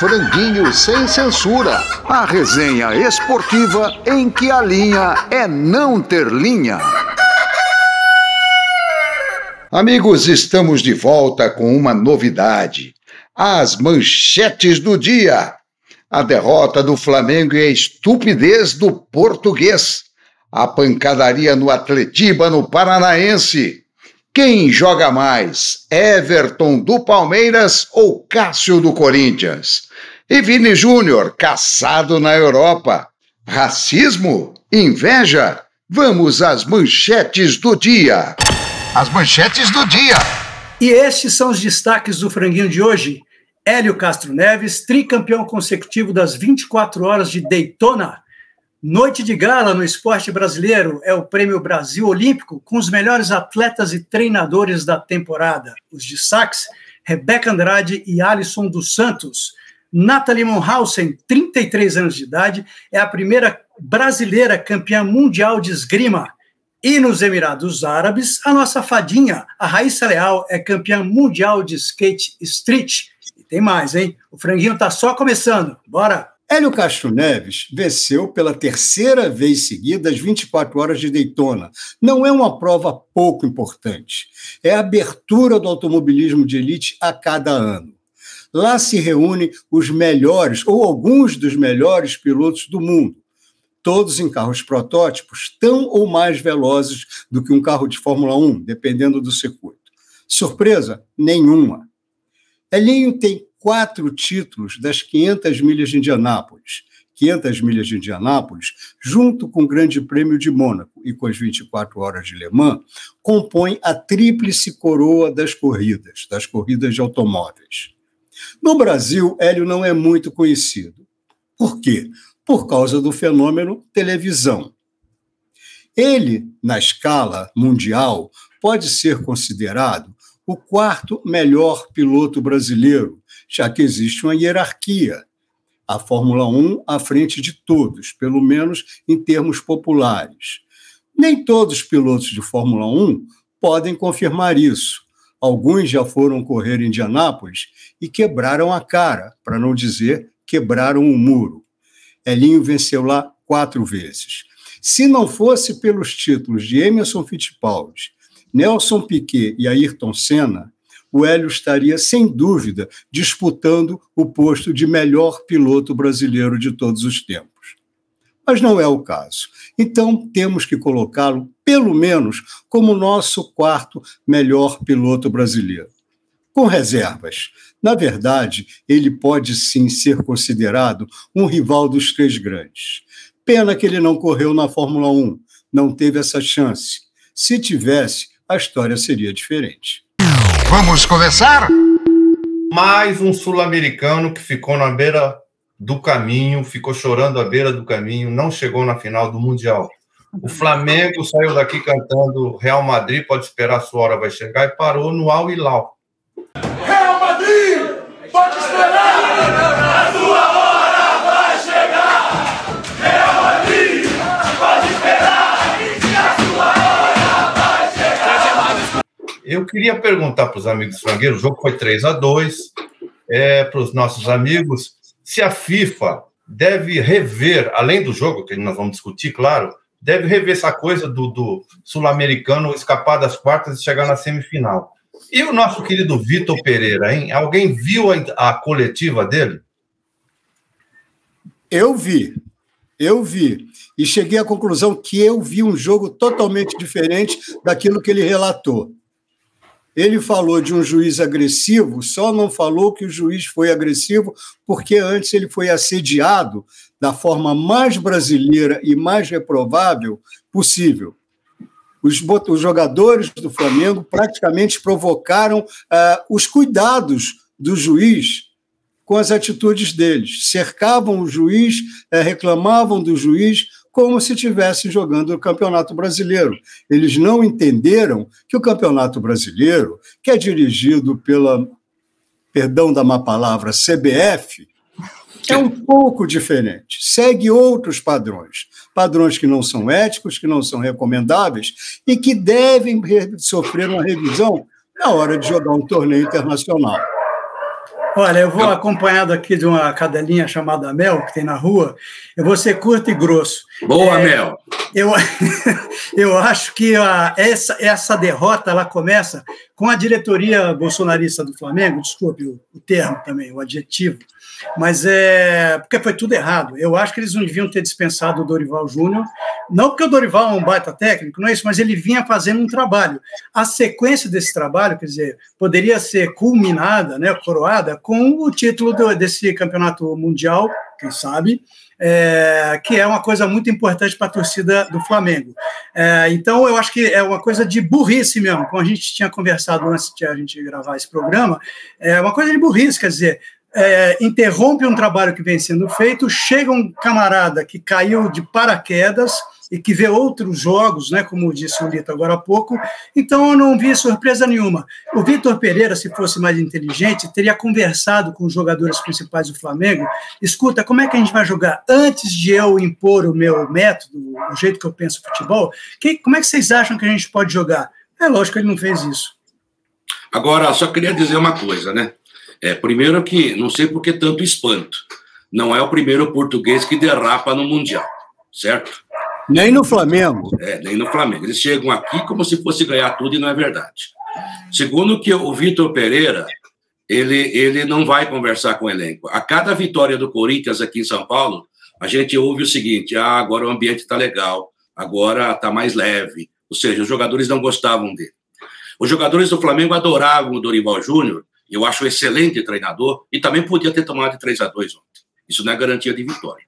Franguinho sem censura. A resenha esportiva em que a linha é não ter linha. Amigos, estamos de volta com uma novidade. As manchetes do dia. A derrota do Flamengo e a estupidez do português. A pancadaria no Atletiba no Paranaense. Quem joga mais, Everton do Palmeiras ou Cássio do Corinthians? E Vini Júnior, caçado na Europa. Racismo? Inveja? Vamos às manchetes do dia. As manchetes do dia. E estes são os destaques do franguinho de hoje. Hélio Castro Neves, tricampeão consecutivo das 24 horas de Daytona. Noite de gala no esporte brasileiro é o Prêmio Brasil Olímpico com os melhores atletas e treinadores da temporada. Os destaques: Rebeca Andrade e Alisson dos Santos. Nathalie Monhausen, 33 anos de idade, é a primeira brasileira campeã mundial de esgrima. E nos Emirados Árabes, a nossa fadinha, a Raíssa Leal, é campeã mundial de skate street. E tem mais, hein? O franguinho tá só começando. Bora! Hélio Castro Neves venceu pela terceira vez seguida as 24 horas de Daytona. Não é uma prova pouco importante. É a abertura do automobilismo de elite a cada ano. Lá se reúnem os melhores, ou alguns dos melhores pilotos do mundo, todos em carros protótipos tão ou mais velozes do que um carro de Fórmula 1, dependendo do circuito. Surpresa? Nenhuma. Elinho tem quatro títulos das 500 milhas de Indianápolis. 500 milhas de Indianápolis, junto com o Grande Prêmio de Mônaco e com as 24 horas de Le Mans, compõe a tríplice coroa das corridas, das corridas de automóveis. No Brasil, Hélio não é muito conhecido. Por quê? Por causa do fenômeno televisão. Ele, na escala mundial, pode ser considerado o quarto melhor piloto brasileiro, já que existe uma hierarquia. A Fórmula 1 à frente de todos, pelo menos em termos populares. Nem todos os pilotos de Fórmula 1 podem confirmar isso. Alguns já foram correr em Indianápolis e quebraram a cara, para não dizer quebraram o muro. Elinho venceu lá quatro vezes. Se não fosse pelos títulos de Emerson Fittipaldi, Nelson Piquet e Ayrton Senna, o Hélio estaria, sem dúvida, disputando o posto de melhor piloto brasileiro de todos os tempos. Mas não é o caso. Então, temos que colocá-lo, pelo menos, como nosso quarto melhor piloto brasileiro. Com reservas. Na verdade, ele pode sim ser considerado um rival dos três grandes. Pena que ele não correu na Fórmula 1, não teve essa chance. Se tivesse, a história seria diferente. Vamos começar? Mais um sul-americano que ficou na beira do caminho, ficou chorando à beira do caminho, não chegou na final do Mundial. O Flamengo saiu daqui cantando Real Madrid, pode esperar, a sua hora vai chegar, e parou no Al Hilal. Real Madrid, pode esperar, a sua Eu queria perguntar para os amigos frangueiros, o jogo foi 3 a 2 é, para os nossos amigos, se a FIFA deve rever, além do jogo, que nós vamos discutir, claro, deve rever essa coisa do, do sul-americano escapar das quartas e chegar na semifinal. E o nosso querido Vitor Pereira, hein? Alguém viu a, a coletiva dele? Eu vi, eu vi. E cheguei à conclusão que eu vi um jogo totalmente diferente daquilo que ele relatou. Ele falou de um juiz agressivo, só não falou que o juiz foi agressivo porque antes ele foi assediado da forma mais brasileira e mais reprovável possível. Os, os jogadores do Flamengo praticamente provocaram uh, os cuidados do juiz com as atitudes deles. Cercavam o juiz, uh, reclamavam do juiz, como se estivessem jogando o Campeonato Brasileiro. Eles não entenderam que o Campeonato Brasileiro, que é dirigido pela, perdão da má palavra, CBF, é um pouco diferente, segue outros padrões, padrões que não são éticos, que não são recomendáveis e que devem sofrer uma revisão na hora de jogar um torneio internacional. Olha, eu vou acompanhado aqui de uma cadelinha chamada Mel, que tem na rua. Eu vou ser curto e grosso. Boa, é, Mel. Eu, eu acho que a, essa, essa derrota ela começa com a diretoria bolsonarista do Flamengo, desculpe o, o termo também, o adjetivo, mas é porque foi tudo errado. Eu acho que eles não deviam ter dispensado o Dorival Júnior, não porque o Dorival é um baita técnico, não é isso, mas ele vinha fazendo um trabalho. A sequência desse trabalho, quer dizer, poderia ser culminada, né, coroada, com o título do, desse campeonato mundial, quem sabe, é, que é uma coisa muito importante para a torcida do Flamengo. É, então, eu acho que é uma coisa de burrice mesmo, como a gente tinha conversado antes de a gente gravar esse programa, é uma coisa de burrice, quer dizer, é, interrompe um trabalho que vem sendo feito, chega um camarada que caiu de paraquedas e que vê outros jogos, né, como disse o Lito agora há pouco, então eu não vi surpresa nenhuma. O Vitor Pereira, se fosse mais inteligente, teria conversado com os jogadores principais do Flamengo, escuta, como é que a gente vai jogar? Antes de eu impor o meu método, o jeito que eu penso futebol, que, como é que vocês acham que a gente pode jogar? É lógico que ele não fez isso. Agora, só queria dizer uma coisa, né? É, primeiro que, não sei por que tanto espanto, não é o primeiro português que derrapa no Mundial, certo? Nem no Flamengo. É, nem no Flamengo. Eles chegam aqui como se fosse ganhar tudo e não é verdade. Segundo que o Vitor Pereira, ele, ele não vai conversar com o elenco. A cada vitória do Corinthians aqui em São Paulo, a gente ouve o seguinte: ah, agora o ambiente está legal, agora está mais leve. Ou seja, os jogadores não gostavam dele. Os jogadores do Flamengo adoravam o Dorival Júnior eu acho um excelente treinador e também podia ter tomado 3 a 2 ontem. Isso não é garantia de vitória.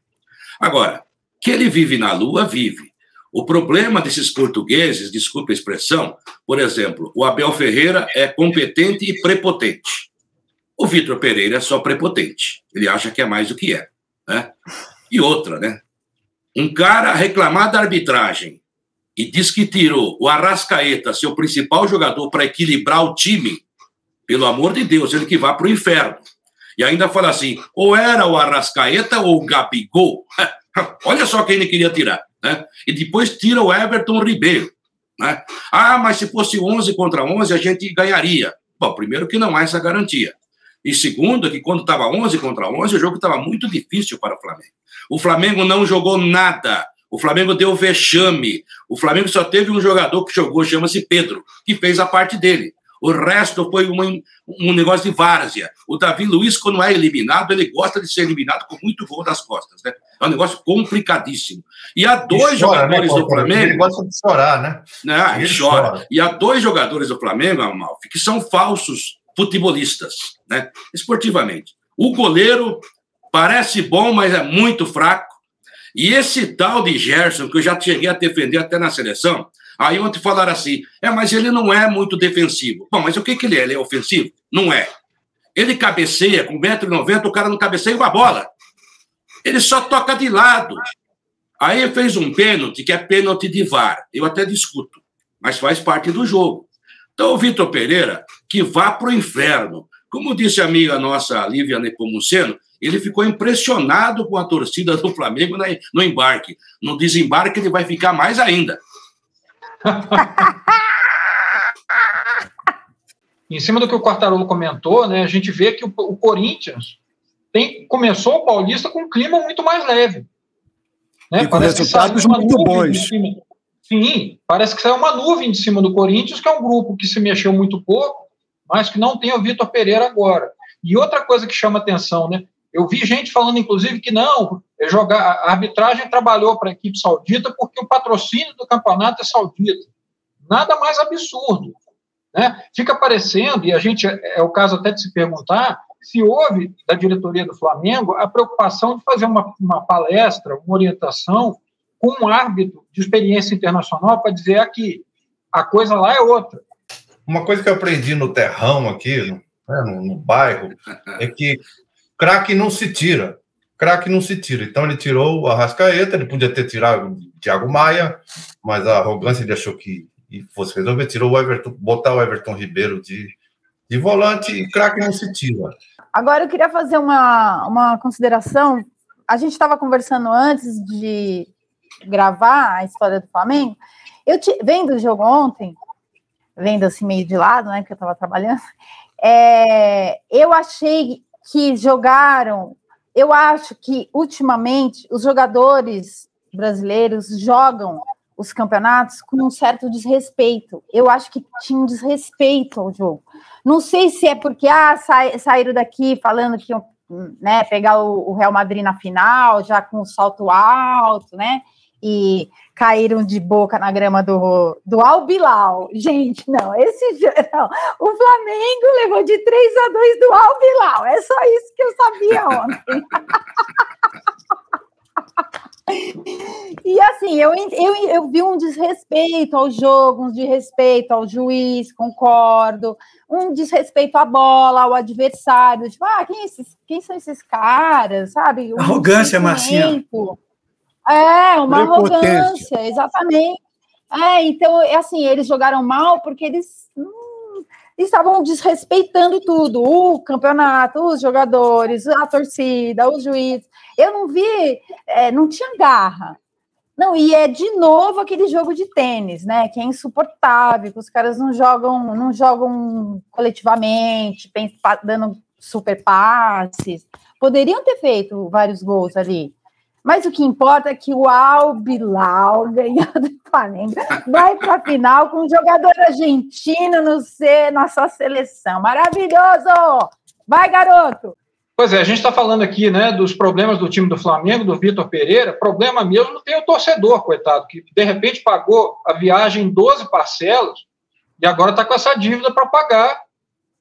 Agora, que ele vive na Lua, vive. O problema desses portugueses, desculpe a expressão, por exemplo, o Abel Ferreira é competente e prepotente. O Vitor Pereira é só prepotente. Ele acha que é mais do que é. Né? E outra, né? Um cara reclamar da arbitragem e diz que tirou o Arrascaeta, seu principal jogador, para equilibrar o time, pelo amor de Deus, ele que vá para o inferno. E ainda fala assim: ou era o Arrascaeta ou o Gabigol. Olha só quem ele queria tirar. Né? E depois tira o Everton Ribeiro. Né? Ah, mas se fosse 11 contra 11, a gente ganharia. Bom, primeiro que não há essa garantia. E segundo, que quando estava 11 contra 11, o jogo estava muito difícil para o Flamengo. O Flamengo não jogou nada. O Flamengo deu vexame. O Flamengo só teve um jogador que jogou, chama-se Pedro, que fez a parte dele. O resto foi uma, um negócio de várzea. O Davi Luiz, quando é eliminado, ele gosta de ser eliminado com muito gol das costas, né? É um negócio complicadíssimo. E há dois e chora, né, jogadores né, do Flamengo. Ele gosta de chorar, né? né ele chora. chora. E há dois jogadores do Flamengo, Amalfi, que são falsos futebolistas, né? Esportivamente. O goleiro parece bom, mas é muito fraco. E esse tal de Gerson, que eu já cheguei a defender até na seleção, Aí ontem falaram assim: é, mas ele não é muito defensivo. Bom, mas o que, que ele é? Ele é ofensivo? Não é. Ele cabeceia com 1,90m, o cara não cabeceia uma bola. Ele só toca de lado. Aí fez um pênalti, que é pênalti de VAR. Eu até discuto, mas faz parte do jogo. Então, o Vitor Pereira, que vá para o inferno. Como disse a amiga nossa, Lívia Nepomuceno, ele ficou impressionado com a torcida do Flamengo no embarque. No desembarque, ele vai ficar mais ainda em cima do que o Quartarolo comentou, né, a gente vê que o, o Corinthians tem, começou o Paulista com um clima muito mais leve. Né? E com resultados muito bons. Sim, parece que saiu uma nuvem de cima do Corinthians, que é um grupo que se mexeu muito pouco, mas que não tem o Vitor Pereira agora. E outra coisa que chama atenção, né? Eu vi gente falando, inclusive, que não, jogar, a arbitragem trabalhou para a equipe saudita porque o patrocínio do campeonato é saudita. Nada mais absurdo. Né? Fica parecendo, e a gente é, é o caso até de se perguntar, se houve da diretoria do Flamengo a preocupação de fazer uma, uma palestra, uma orientação com um árbitro de experiência internacional para dizer aqui, a coisa lá é outra. Uma coisa que eu aprendi no terrão aqui, né, no, no bairro, é que craque não se tira. Craque não se tira. Então ele tirou o Arrascaeta, ele podia ter tirado o Thiago Maia, mas a arrogância ele achou que fosse resolver, tirou o Everton, botar o Everton Ribeiro de, de volante e craque não se tira. Agora eu queria fazer uma, uma consideração. A gente estava conversando antes de gravar a história do Flamengo. Eu te, vendo o jogo ontem, vendo assim meio de lado, né, que eu estava trabalhando, é, eu achei que jogaram. Eu acho que ultimamente os jogadores brasileiros jogam os campeonatos com um certo desrespeito. Eu acho que tinha um desrespeito ao jogo. Não sei se é porque ah, sa saíram daqui falando que iam né, pegar o, o, Real Madrid na final, já com o salto alto, né? E caíram de boca na grama do, do Albilau. Gente, não, esse não. O Flamengo levou de 3 a 2 do Albilau. É só isso que eu sabia ontem. E assim, eu, eu, eu vi um desrespeito ao jogo, um desrespeito ao juiz, concordo, um desrespeito à bola, ao adversário, tipo, ah, quem, é esses, quem são esses caras, sabe? Um arrogância, Marcinha. É, uma arrogância, exatamente. É, então, é assim, eles jogaram mal porque eles hum, estavam desrespeitando tudo, o campeonato, os jogadores, a torcida, os juízes. Eu não vi, é, não tinha garra. Não, e é de novo aquele jogo de tênis, né? Que é insuportável, que os caras não jogam, não jogam coletivamente, dando super passes. Poderiam ter feito vários gols ali. Mas o que importa é que o Albilau ganhou do Flamengo, vai para a final com um jogador argentino no C, nossa seleção. Maravilhoso! Vai, garoto! Pois é, a gente está falando aqui né, dos problemas do time do Flamengo, do Vitor Pereira. Problema mesmo tem o torcedor, coitado, que de repente pagou a viagem em 12 parcelas e agora está com essa dívida para pagar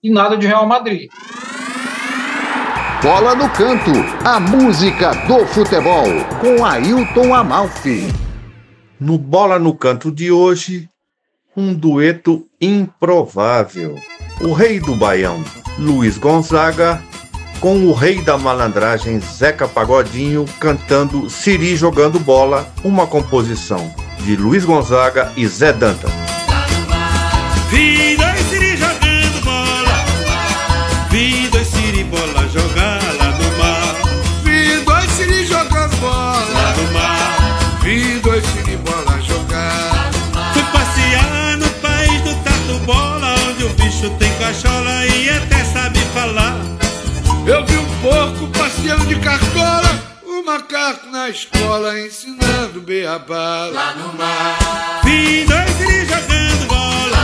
e nada de Real Madrid. Bola no Canto, a música do futebol, com Ailton Amalfi. No Bola no Canto de hoje, um dueto improvável. O rei do Baião, Luiz Gonzaga, com o rei da malandragem, Zeca Pagodinho, cantando Siri jogando bola, uma composição de Luiz Gonzaga e Zé Dantas. De cartola, o macaco na escola ensinando beabá. Lá no mar. Vi dois Siri jogando bola.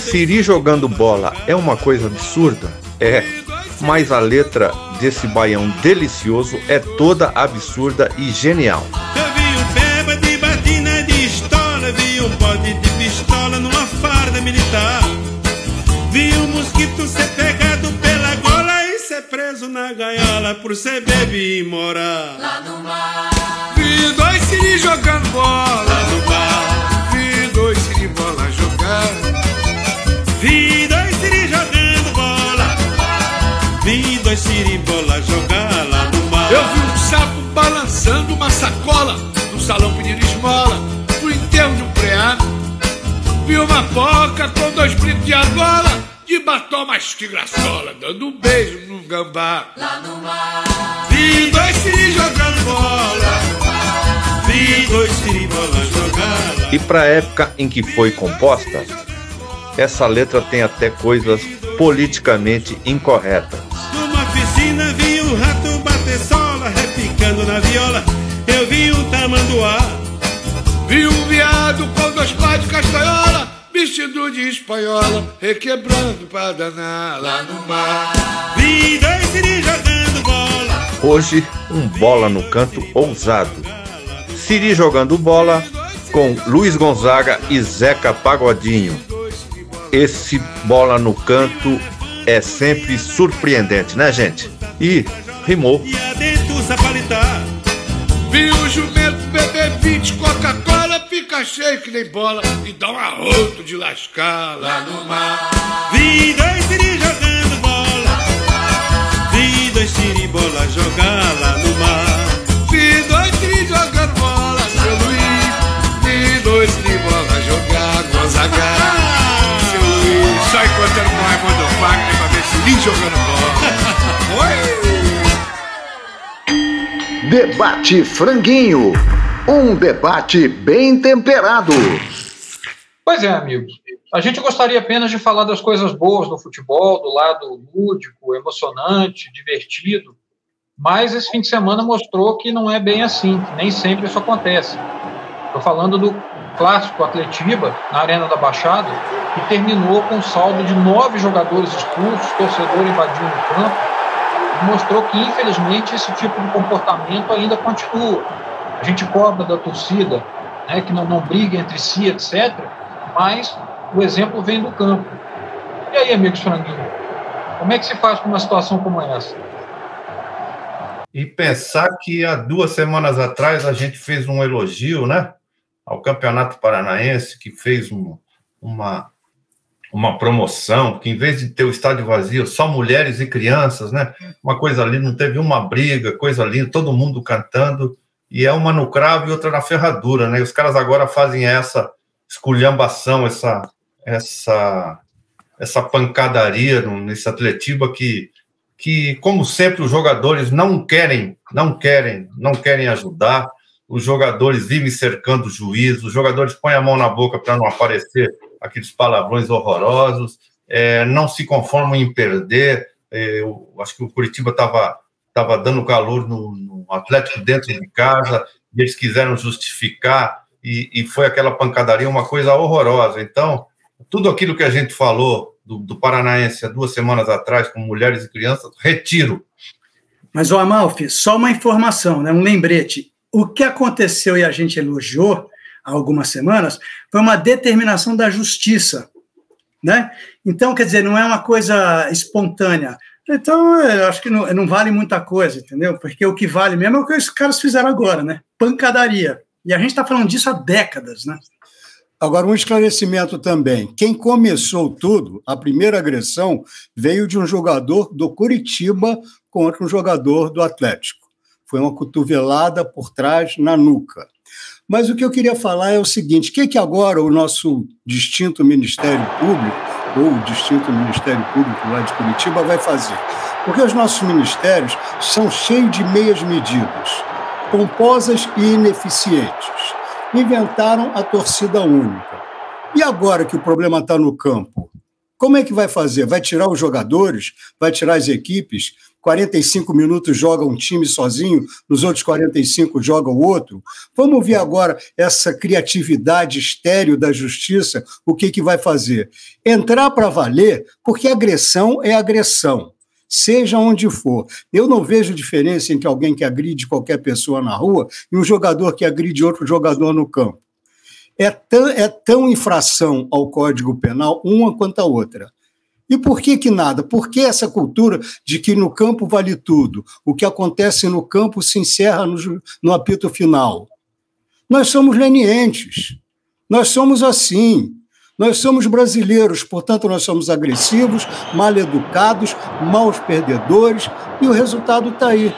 Siri jogando bola é uma coisa absurda? É. Mas a letra desse baião delicioso é toda absurda e genial. Eu vi um beba de batina de estola, vi um bode de pistola numa farda militar. Vi um mosquito ser pegado preso na gaiola por ser bebê e morar. Lá no mar. Vi dois siri jogando bola. Lá no mar. Vi dois siri bola jogar. Vi dois siri jogando bola. Vi dois siri bola jogar lá no mar. Eu vi um sapo balançando uma sacola no salão pedindo esmola. No enterro de um preado Vi uma boca com dois brincos de argola, de batom mais que graçola, dando um beijo num gambá. Lá no mar. Vi dois siri jogando bola. Vi dois siri bola jogar. E pra época em que foi composta, essa letra tem até coisas politicamente incorretas. Numa piscina vi o rato bater sola, repicando na viola. Eu vi um tamanduá Vi um viado com dois pais de castanhola, vestido de espanhola, requebrando pra danar lá no mar. Vi dois Siri jogando bola. Hoje, um bola no canto ousado. Siri jogando bola com Luiz Gonzaga e Zeca Pagodinho. Esse bola no canto é sempre surpreendente, né, gente? E rimou. E adentro. Vi o jumento beber 20 Coca-Cola, fica cheio que nem bola e dá um arroto de lascar lá no mar. Vi dois siri jogando bola, vi dois siri bola jogar lá no mar. Vi dois siri jogando bola, seu Luiz, vi dois siri bola jogar, Gonzaga. Seu Luiz, só encontrando com Raimundo Wagner pra ver siri jogando bola. Oi! Debate Franguinho. Um debate bem temperado. Pois é, amigos. A gente gostaria apenas de falar das coisas boas do futebol, do lado lúdico, emocionante, divertido, mas esse fim de semana mostrou que não é bem assim, que nem sempre isso acontece. Estou falando do clássico Atletiba, na Arena da Baixada, que terminou com um saldo de nove jogadores expulsos, torcedor invadindo o campo, mostrou que, infelizmente, esse tipo de comportamento ainda continua. A gente cobra da torcida né, que não, não briga entre si, etc., mas o exemplo vem do campo. E aí, amigos franguinhos, como é que se faz com uma situação como essa? E pensar que há duas semanas atrás a gente fez um elogio, né, ao Campeonato Paranaense, que fez um, uma, uma promoção, que em vez de ter o estádio vazio, só mulheres e crianças, né, uma coisa ali, não teve uma briga, coisa linda, todo mundo cantando, e é uma no cravo e outra na ferradura, né, e os caras agora fazem essa esculhambação, essa essa essa pancadaria nesse Atletiba que que como sempre os jogadores não querem, não querem, não querem ajudar. Os jogadores vivem cercando o juiz, os jogadores põem a mão na boca para não aparecer aqueles palavrões horrorosos, é, não se conformam em perder. É, eu acho que o Curitiba estava tava dando calor no, no, Atlético dentro de casa, e eles quiseram justificar, e, e foi aquela pancadaria, uma coisa horrorosa. Então, tudo aquilo que a gente falou do, do Paranaense há duas semanas atrás, com mulheres e crianças, retiro. Mas, o Amalfi, só uma informação, né, um lembrete. O que aconteceu e a gente elogiou há algumas semanas foi uma determinação da justiça. Né? Então, quer dizer, não é uma coisa espontânea. Então, eu acho que não, não, vale muita coisa, entendeu? Porque o que vale mesmo é o que os caras fizeram agora, né? Pancadaria. E a gente está falando disso há décadas, né? Agora, um esclarecimento também. Quem começou tudo, a primeira agressão, veio de um jogador do Curitiba contra um jogador do Atlético. Foi uma cotovelada por trás na nuca. Mas o que eu queria falar é o seguinte: o que, que agora o nosso distinto Ministério Público, ou o distinto Ministério Público lá de Curitiba, vai fazer? Porque os nossos ministérios são cheios de meias medidas, pomposas e ineficientes inventaram a torcida única. E agora que o problema está no campo, como é que vai fazer? Vai tirar os jogadores? Vai tirar as equipes? 45 minutos joga um time sozinho, nos outros 45 joga o outro? Vamos ver agora essa criatividade estéreo da justiça, o que, que vai fazer? Entrar para valer, porque agressão é agressão seja onde for. Eu não vejo diferença entre alguém que agride qualquer pessoa na rua e um jogador que agride outro jogador no campo. É tão, é tão infração ao Código Penal uma quanto a outra. E por que que nada? Por que essa cultura de que no campo vale tudo? O que acontece no campo se encerra no, no apito final. Nós somos lenientes. Nós somos assim. Nós somos brasileiros, portanto, nós somos agressivos, mal educados, maus perdedores, e o resultado está aí.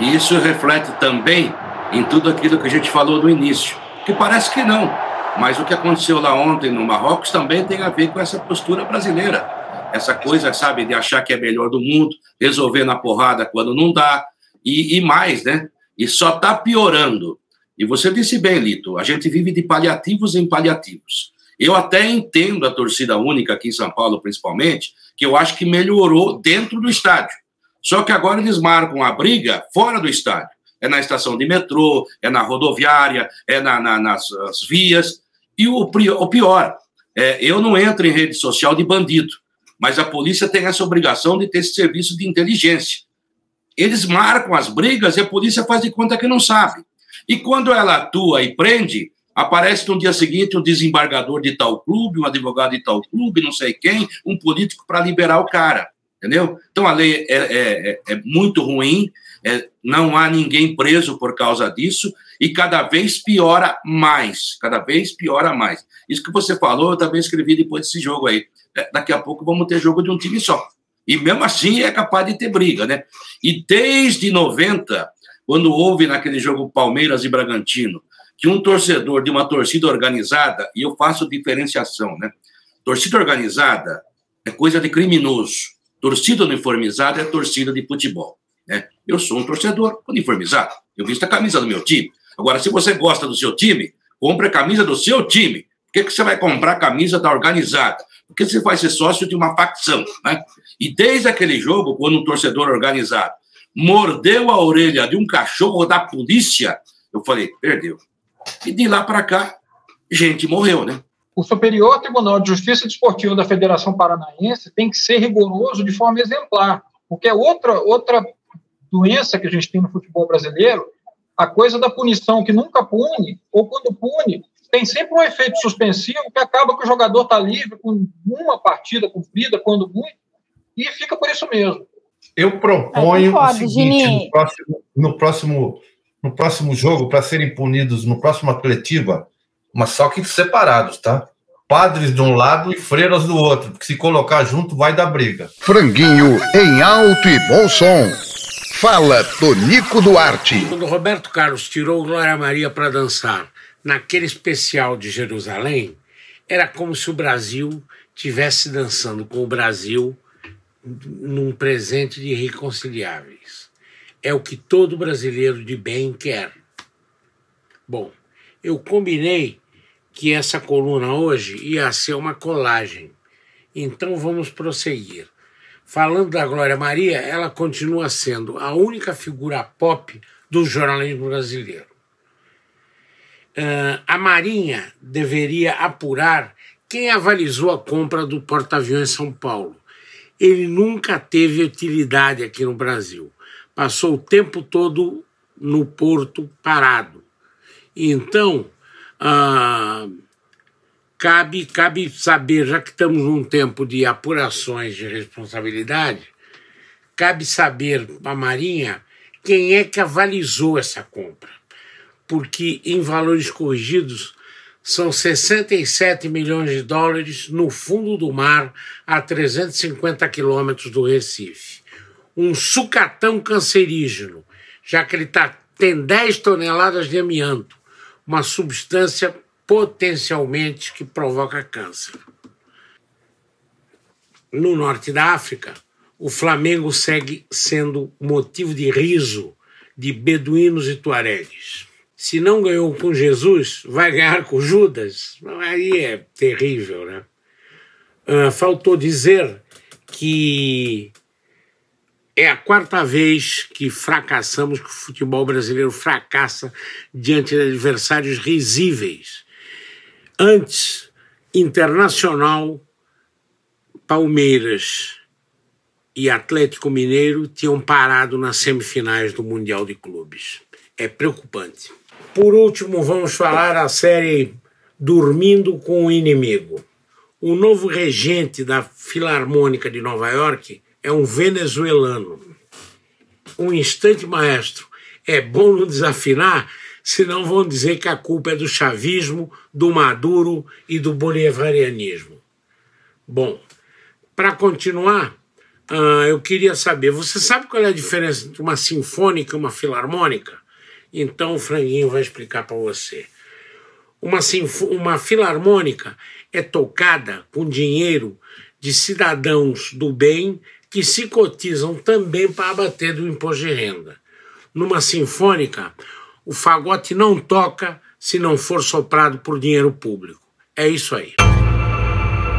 Isso reflete também em tudo aquilo que a gente falou no início, que parece que não, mas o que aconteceu lá ontem no Marrocos também tem a ver com essa postura brasileira. Essa coisa, sabe, de achar que é melhor do mundo, resolver na porrada quando não dá, e, e mais, né? E só está piorando. E você disse bem, Lito, a gente vive de paliativos em paliativos. Eu até entendo a torcida única aqui em São Paulo, principalmente, que eu acho que melhorou dentro do estádio. Só que agora eles marcam a briga fora do estádio. É na estação de metrô, é na rodoviária, é na, na, nas vias. E o, o pior, é, eu não entro em rede social de bandido, mas a polícia tem essa obrigação de ter esse serviço de inteligência. Eles marcam as brigas e a polícia faz de conta que não sabe. E quando ela atua e prende, Aparece no dia seguinte um desembargador de tal clube, um advogado de tal clube, não sei quem, um político para liberar o cara, entendeu? Então a lei é, é, é, é muito ruim, é, não há ninguém preso por causa disso e cada vez piora mais, cada vez piora mais. Isso que você falou, eu também escrevi depois desse jogo aí. É, daqui a pouco vamos ter jogo de um time só. E mesmo assim é capaz de ter briga, né? E desde 90, quando houve naquele jogo Palmeiras e Bragantino, que um torcedor de uma torcida organizada, e eu faço diferenciação, né? Torcida organizada é coisa de criminoso. Torcida uniformizada é torcida de futebol. Né? Eu sou um torcedor uniformizado. Eu visto a camisa do meu time. Agora, se você gosta do seu time, compre a camisa do seu time. Por que, que você vai comprar a camisa da organizada? Porque você vai ser sócio de uma facção. Né? E desde aquele jogo, quando um torcedor organizado mordeu a orelha de um cachorro da polícia, eu falei, perdeu. E de lá para cá, gente morreu, né? O Superior Tribunal de Justiça Desportiva da Federação Paranaense tem que ser rigoroso de forma exemplar, porque é outra, outra doença que a gente tem no futebol brasileiro, a coisa da punição que nunca pune, ou quando pune, tem sempre um efeito suspensivo que acaba que o jogador está livre com uma partida cumprida, quando muito, e fica por isso mesmo. Eu proponho o seguinte, no próximo, no próximo, no próximo jogo, para serem punidos no próximo atletiva, mas só que separados, tá? Padres de um lado e freiras do outro, porque se colocar junto vai dar briga. Franguinho em alto e bom som. Fala Tonico Duarte. Quando Roberto Carlos tirou Glória Maria para dançar naquele especial de Jerusalém, era como se o Brasil tivesse dançando com o Brasil num presente de irreconciliáveis. É o que todo brasileiro de bem quer. Bom, eu combinei que essa coluna hoje ia ser uma colagem. Então vamos prosseguir. Falando da Glória Maria, ela continua sendo a única figura pop do jornalismo brasileiro. Uh, a Marinha deveria apurar quem avalizou a compra do porta-aviões em São Paulo. Ele nunca teve utilidade aqui no Brasil. Passou o tempo todo no porto parado. Então, ah, cabe, cabe saber, já que estamos num tempo de apurações de responsabilidade, cabe saber para a Marinha quem é que avalizou essa compra. Porque em valores corrigidos são 67 milhões de dólares no fundo do mar, a 350 quilômetros do Recife. Um sucatão cancerígeno, já que ele tá, tem 10 toneladas de amianto uma substância potencialmente que provoca câncer. No norte da África, o Flamengo segue sendo motivo de riso de beduínos e tuaregues. Se não ganhou com Jesus, vai ganhar com Judas? Aí é terrível, né? Uh, faltou dizer que é a quarta vez que fracassamos, que o futebol brasileiro fracassa diante de adversários risíveis. Antes, Internacional, Palmeiras e Atlético Mineiro tinham parado nas semifinais do Mundial de Clubes. É preocupante. Por último, vamos falar a série Dormindo com o Inimigo. O novo regente da Filarmônica de Nova York é um venezuelano. Um instante, maestro. É bom não desafinar, senão vão dizer que a culpa é do chavismo, do Maduro e do bolivarianismo. Bom, para continuar, uh, eu queria saber: você sabe qual é a diferença entre uma sinfônica e uma filarmônica? Então o Franguinho vai explicar para você. Uma, uma filarmônica é tocada com dinheiro de cidadãos do bem que se cotizam também para abater do imposto de renda. Numa sinfônica, o fagote não toca se não for soprado por dinheiro público. É isso aí.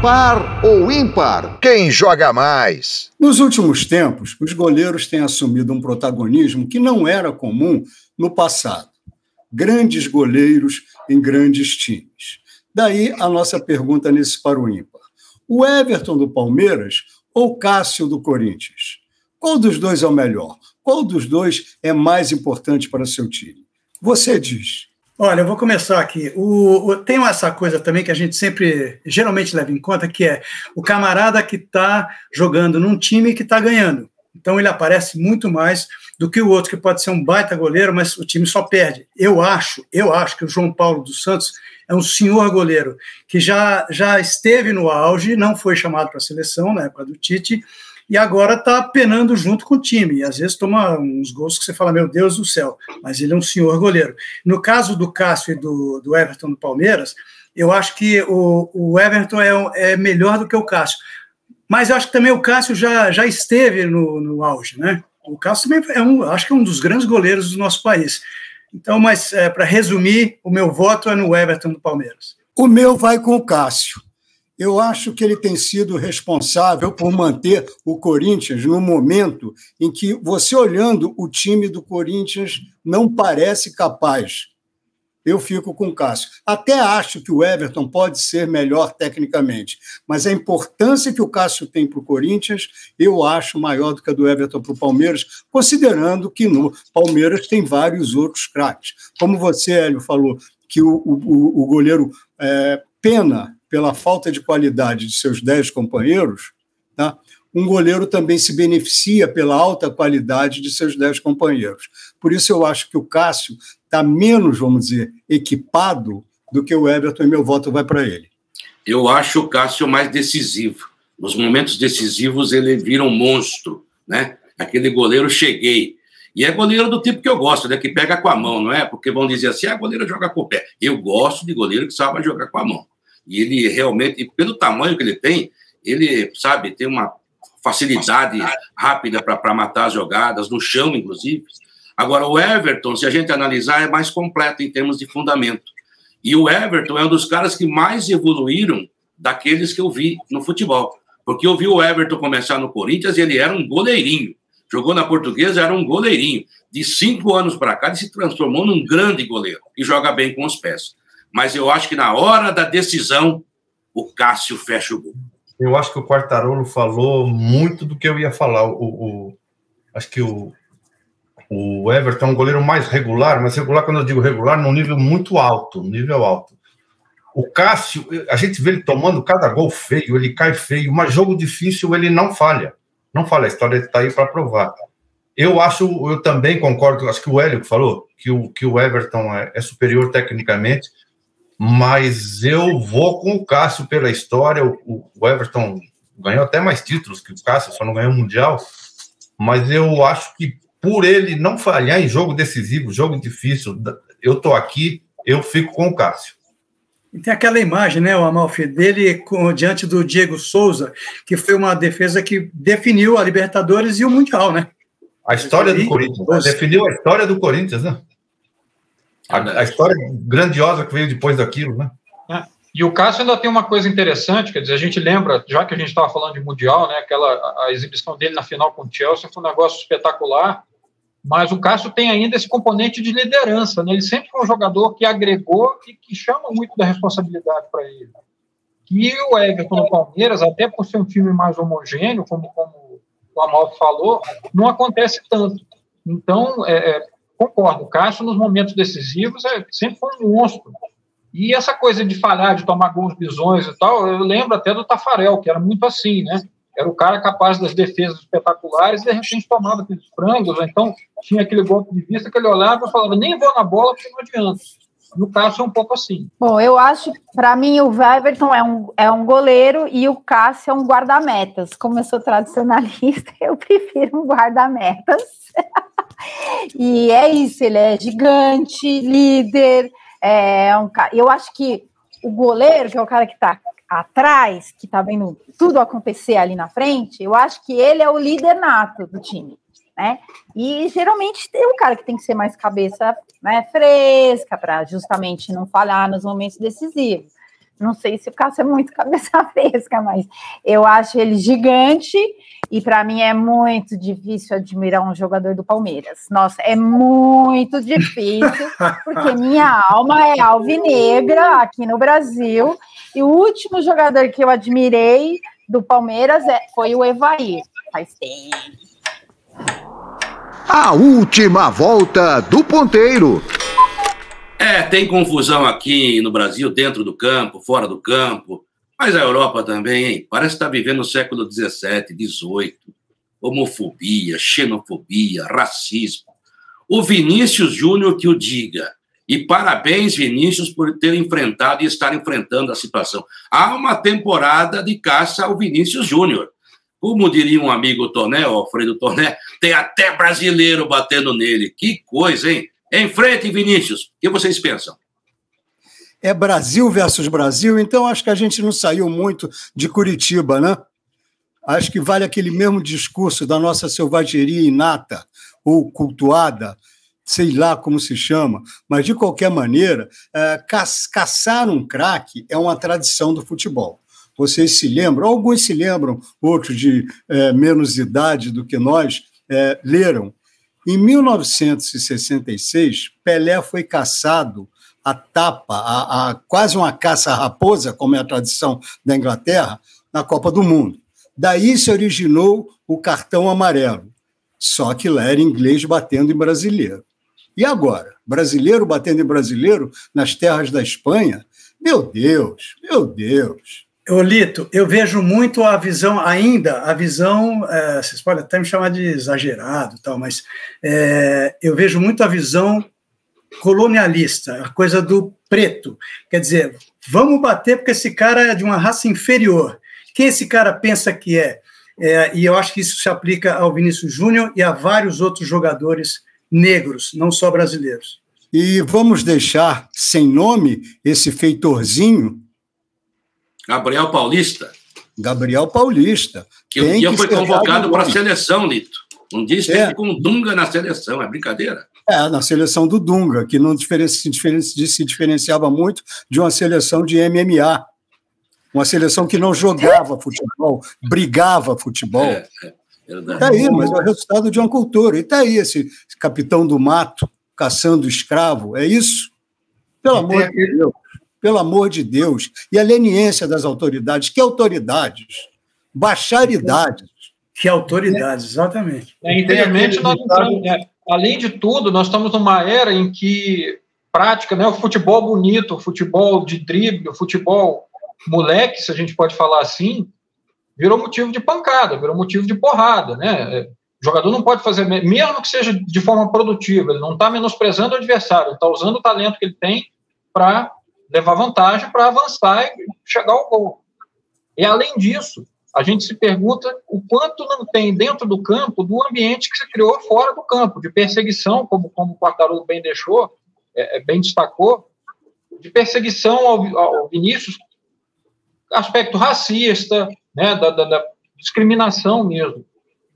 Par ou ímpar? Quem joga mais? Nos últimos tempos, os goleiros têm assumido um protagonismo que não era comum no passado. Grandes goleiros em grandes times. Daí a nossa pergunta nesse par ou ímpar. O Everton do Palmeiras ou Cássio do Corinthians? Qual dos dois é o melhor? Qual dos dois é mais importante para seu time? Você diz. Olha, eu vou começar aqui. O, o, tem essa coisa também que a gente sempre, geralmente leva em conta, que é o camarada que está jogando num time que está ganhando. Então ele aparece muito mais do que o outro, que pode ser um baita goleiro, mas o time só perde. Eu acho, eu acho que o João Paulo dos Santos é um senhor goleiro que já, já esteve no auge, não foi chamado para a seleção na época do Tite, e agora está penando junto com o time. E às vezes toma uns gols que você fala, meu Deus do céu, mas ele é um senhor goleiro. No caso do Cássio e do, do Everton do Palmeiras, eu acho que o, o Everton é, é melhor do que o Cássio. Mas eu acho que também o Cássio já, já esteve no, no auge, né? O Cássio também é um, acho que é um dos grandes goleiros do nosso país. Então, mas é, para resumir, o meu voto é no Everton do Palmeiras. O meu vai com o Cássio. Eu acho que ele tem sido responsável por manter o Corinthians no momento em que você olhando o time do Corinthians não parece capaz. Eu fico com o Cássio. Até acho que o Everton pode ser melhor tecnicamente, mas a importância que o Cássio tem para o Corinthians, eu acho maior do que a do Everton para o Palmeiras, considerando que no Palmeiras tem vários outros craques. Como você, Hélio, falou, que o, o, o goleiro é, pena pela falta de qualidade de seus dez companheiros, tá? um goleiro também se beneficia pela alta qualidade de seus dez companheiros. Por isso, eu acho que o Cássio está menos, vamos dizer, equipado do que o Everton, e meu voto vai para ele. Eu acho o Cássio mais decisivo. Nos momentos decisivos, ele vira um monstro, né? Aquele goleiro cheguei. E é goleiro do tipo que eu gosto, né? Que pega com a mão, não é? Porque vão dizer assim, ah, goleiro joga com o pé. Eu gosto de goleiro que sabe jogar com a mão. E ele realmente, pelo tamanho que ele tem, ele, sabe, tem uma facilidade rápida para matar as jogadas, no chão, inclusive. Agora, o Everton, se a gente analisar, é mais completo em termos de fundamento. E o Everton é um dos caras que mais evoluíram daqueles que eu vi no futebol. Porque eu vi o Everton começar no Corinthians e ele era um goleirinho. Jogou na portuguesa, era um goleirinho. De cinco anos para cá, ele se transformou num grande goleiro e joga bem com os pés mas eu acho que na hora da decisão, o Cássio fecha o gol. Eu acho que o Quartarolo falou muito do que eu ia falar. O, o acho que o, o Everton é um goleiro mais regular, mas regular, quando eu digo regular, num nível muito alto, nível alto. O Cássio, a gente vê ele tomando cada gol feio, ele cai feio, mas jogo difícil ele não falha. Não falha, a história está aí para provar. Eu acho, eu também concordo, acho que o Hélio falou que o, que o Everton é, é superior tecnicamente, mas eu vou com o Cássio pela história. O, o Everton ganhou até mais títulos que o Cássio, só não ganhou o Mundial. Mas eu acho que por ele não falhar em jogo decisivo, jogo difícil, eu tô aqui, eu fico com o Cássio. E tem aquela imagem, né, o Amalfi, dele com, diante do Diego Souza, que foi uma defesa que definiu a Libertadores e o Mundial, né? A história do Corinthians, definiu a história do Corinthians, né? A, a, história grandiosa que veio depois daquilo, né? É. E o Cássio ainda tem uma coisa interessante, quer dizer, a gente lembra, já que a gente estava falando de Mundial, né, aquela, a, exibição dele na final com o Chelsea foi um negócio espetacular, mas o Cássio tem ainda esse componente de liderança, né? ele sempre foi um jogador que agregou e que chama muito da responsabilidade para ele. E o Everton no Palmeiras, até por ser um time mais homogêneo, como, como o Amalfi falou, não acontece tanto. Então, é, é concordo, o Cássio nos momentos decisivos é, sempre foi um monstro. E essa coisa de falhar, de tomar gols bisões e tal, eu lembro até do Tafarel, que era muito assim, né? Era o cara capaz das defesas espetaculares e de repente tomava aqueles frangos, ou então tinha aquele golpe de vista que ele olhava e falava, nem vou na bola porque não adianta. E o Cássio é um pouco assim. Bom, eu acho, para mim, o Everton é um, é um goleiro e o Cássio é um guarda-metas. Como eu sou tradicionalista, eu prefiro um guarda-metas. E é isso, ele é gigante, líder. É um, eu acho que o goleiro, que é o cara que está atrás, que está vendo tudo acontecer ali na frente, eu acho que ele é o líder nato do time. Né? E geralmente tem um cara que tem que ser mais cabeça né, fresca para justamente não falhar nos momentos decisivos. Não sei se o Cássio é muito cabeça fresca, mas eu acho ele gigante e para mim é muito difícil admirar um jogador do Palmeiras. Nossa, é muito difícil, porque minha alma é alvinegra aqui no Brasil. E o último jogador que eu admirei do Palmeiras é, foi o Evair. Faz tempo. A última volta do ponteiro. É, tem confusão aqui no Brasil, dentro do campo, fora do campo, mas a Europa também, hein? Parece estar tá vivendo o século XVII, XVIII. Homofobia, xenofobia, racismo. O Vinícius Júnior que o diga. E parabéns, Vinícius, por ter enfrentado e estar enfrentando a situação. Há uma temporada de caça ao Vinícius Júnior. Como diria um amigo Toné, Alfredo Toné, tem até brasileiro batendo nele. Que coisa, hein? Em frente, Vinícius. O que vocês pensam? É Brasil versus Brasil, então acho que a gente não saiu muito de Curitiba, né? Acho que vale aquele mesmo discurso da nossa selvageria inata ou cultuada, sei lá como se chama, mas de qualquer maneira, é, caçar um craque é uma tradição do futebol. Vocês se lembram, alguns se lembram, outros de é, menos idade do que nós, é, leram. Em 1966, Pelé foi caçado a tapa, a, a, quase uma caça-raposa, como é a tradição da Inglaterra, na Copa do Mundo. Daí se originou o cartão amarelo, só que lá era inglês batendo em brasileiro. E agora? Brasileiro batendo em brasileiro nas terras da Espanha? Meu Deus, meu Deus. Olito, eu vejo muito a visão, ainda, a visão, é, vocês podem até me chamar de exagerado, tal, mas é, eu vejo muito a visão colonialista, a coisa do preto. Quer dizer, vamos bater porque esse cara é de uma raça inferior. Quem esse cara pensa que é? é e eu acho que isso se aplica ao Vinícius Júnior e a vários outros jogadores negros, não só brasileiros. E vamos deixar sem nome esse feitorzinho Gabriel Paulista. Gabriel Paulista. Que um dia foi convocado para a seleção, Lito. Um dia esteve é. com o Dunga na seleção, é brincadeira. É, na seleção do Dunga, que não se, se diferenciava muito de uma seleção de MMA. Uma seleção que não jogava futebol, brigava futebol. É, é, Está aí, mas é o resultado de uma cultura. E está aí esse, esse capitão do mato caçando escravo, é isso? Pelo amor de Deus pelo amor de Deus, e a leniência das autoridades. Que autoridades? Baixaridades. Que autoridades, exatamente. É, infelizmente, nós entramos, é, além de tudo, nós estamos numa era em que prática, né, o futebol bonito, o futebol de drible, o futebol moleque, se a gente pode falar assim, virou motivo de pancada, virou motivo de porrada, né? É, o jogador não pode fazer, mesmo que seja de forma produtiva, ele não está menosprezando o adversário, ele está usando o talento que ele tem para levar vantagem para avançar e chegar ao gol. E além disso, a gente se pergunta o quanto não tem dentro do campo do ambiente que se criou fora do campo, de perseguição, como, como o Quartarolo bem deixou, é, é, bem destacou, de perseguição ao, ao Vinícius, aspecto racista, né, da, da, da discriminação mesmo.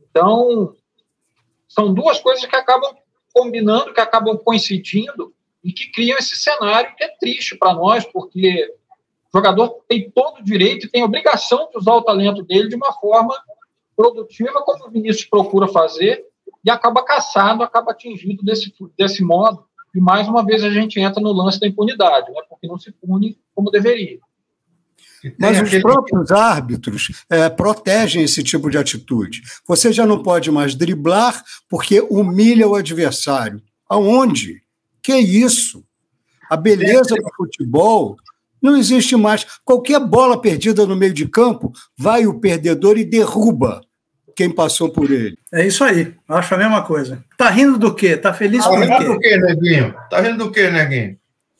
Então, são duas coisas que acabam combinando, que acabam coincidindo e que criam esse cenário que é triste para nós, porque o jogador tem todo o direito e tem obrigação de usar o talento dele de uma forma produtiva, como o Vinícius procura fazer, e acaba caçado, acaba atingido desse, desse modo. E mais uma vez a gente entra no lance da impunidade, né, porque não se pune como deveria. Mas os próprios árbitros é, protegem esse tipo de atitude. Você já não pode mais driblar porque humilha o adversário. Aonde? Que isso? A beleza do futebol não existe mais. Qualquer bola perdida no meio de campo, vai o perdedor e derruba quem passou por ele. É isso aí, acho a mesma coisa. Tá rindo do quê? Tá feliz tá por quê? Tá rindo do quê, Neguinho? Tá rindo do quê, Neguinho?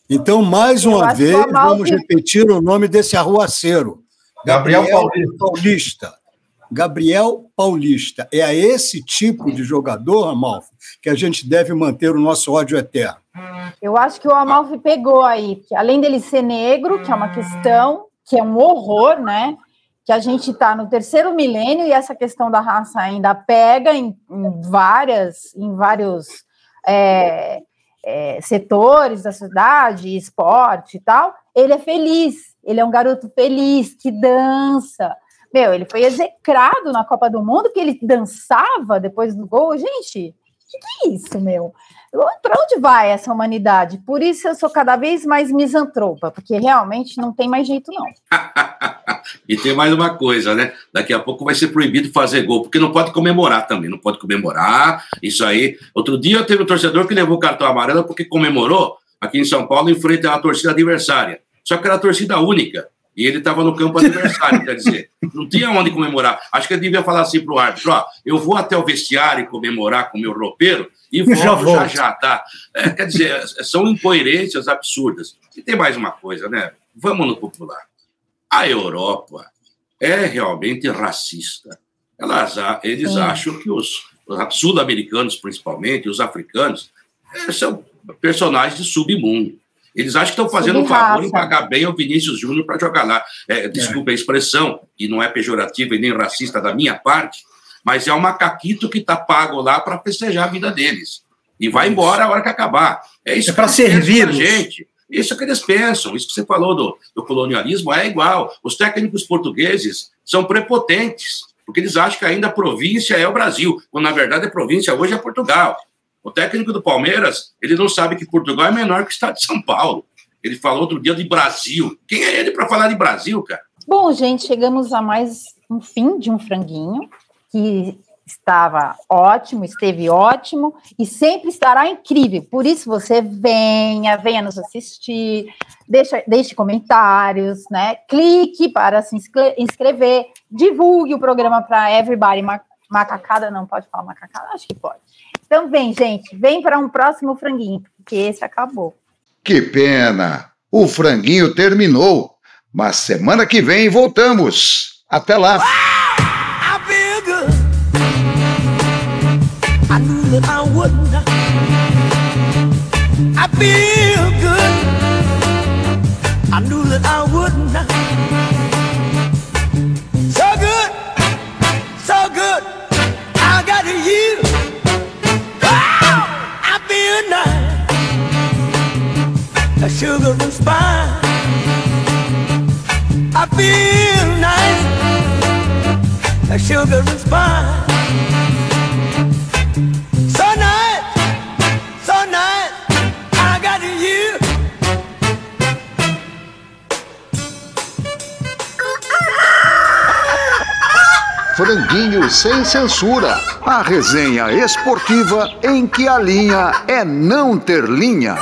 Então, mais uma vez, vamos repetir o nome desse arruaceiro. Gabriel, Gabriel Paulista. Paulista. Gabriel Paulista. É a esse tipo de jogador, Amalfi, que a gente deve manter o nosso ódio eterno. Eu acho que o Amalfi pegou aí, que além dele ser negro, que é uma questão, que é um horror, né? Que a gente está no terceiro milênio e essa questão da raça ainda pega em, em várias, em vários é, é, setores da sociedade, esporte e tal. Ele é feliz, ele é um garoto feliz que dança. Meu, ele foi execrado na Copa do Mundo, que ele dançava depois do gol. Gente, o que, que é isso, meu? Para onde vai essa humanidade? Por isso eu sou cada vez mais misantropa, porque realmente não tem mais jeito, não. e tem mais uma coisa, né? Daqui a pouco vai ser proibido fazer gol, porque não pode comemorar também, não pode comemorar. Isso aí. Outro dia teve um torcedor que levou cartão amarelo porque comemorou aqui em São Paulo em frente à torcida adversária. Só que era torcida única. E ele estava no campo adversário, quer dizer, não tinha onde comemorar. Acho que ele devia falar assim para o árbitro: ó, eu vou até o vestiário comemorar com o meu roupeiro e volto já, já, já tá? É, quer dizer, são incoerências absurdas. E tem mais uma coisa, né? Vamos no popular. A Europa é realmente racista. Elas, eles Sim. acham que os, os sul-americanos, principalmente, os africanos, é, são personagens de submundo. Eles acham que estão fazendo um favor em pagar bem ao Vinícius Júnior para jogar lá. É, desculpa é. a expressão, e não é pejorativa e nem racista da minha parte, mas é o macaquito que está pago lá para festejar a vida deles. E vai embora a hora que acabar. É isso é para servir gente. Isso é que eles pensam. Isso que você falou do, do colonialismo é igual. Os técnicos portugueses são prepotentes, porque eles acham que ainda a província é o Brasil, quando na verdade a província hoje é Portugal. O técnico do Palmeiras, ele não sabe que Portugal é menor que o estado de São Paulo. Ele falou outro dia de Brasil. Quem é ele para falar de Brasil, cara? Bom, gente, chegamos a mais um fim de um franguinho que estava ótimo, esteve ótimo e sempre estará incrível. Por isso você venha, venha nos assistir, deixa, deixe comentários, né? Clique para se inscrever, divulgue o programa para everybody. Macacada não pode falar macacada, acho que pode. Então vem, gente, vem para um próximo franguinho, porque esse acabou. Que pena! O franguinho terminou, mas semana que vem voltamos. Até lá! I A sugar and spice. I feel nice. A sugar and spice. Franguinho sem censura. A resenha esportiva em que a linha é não ter linha.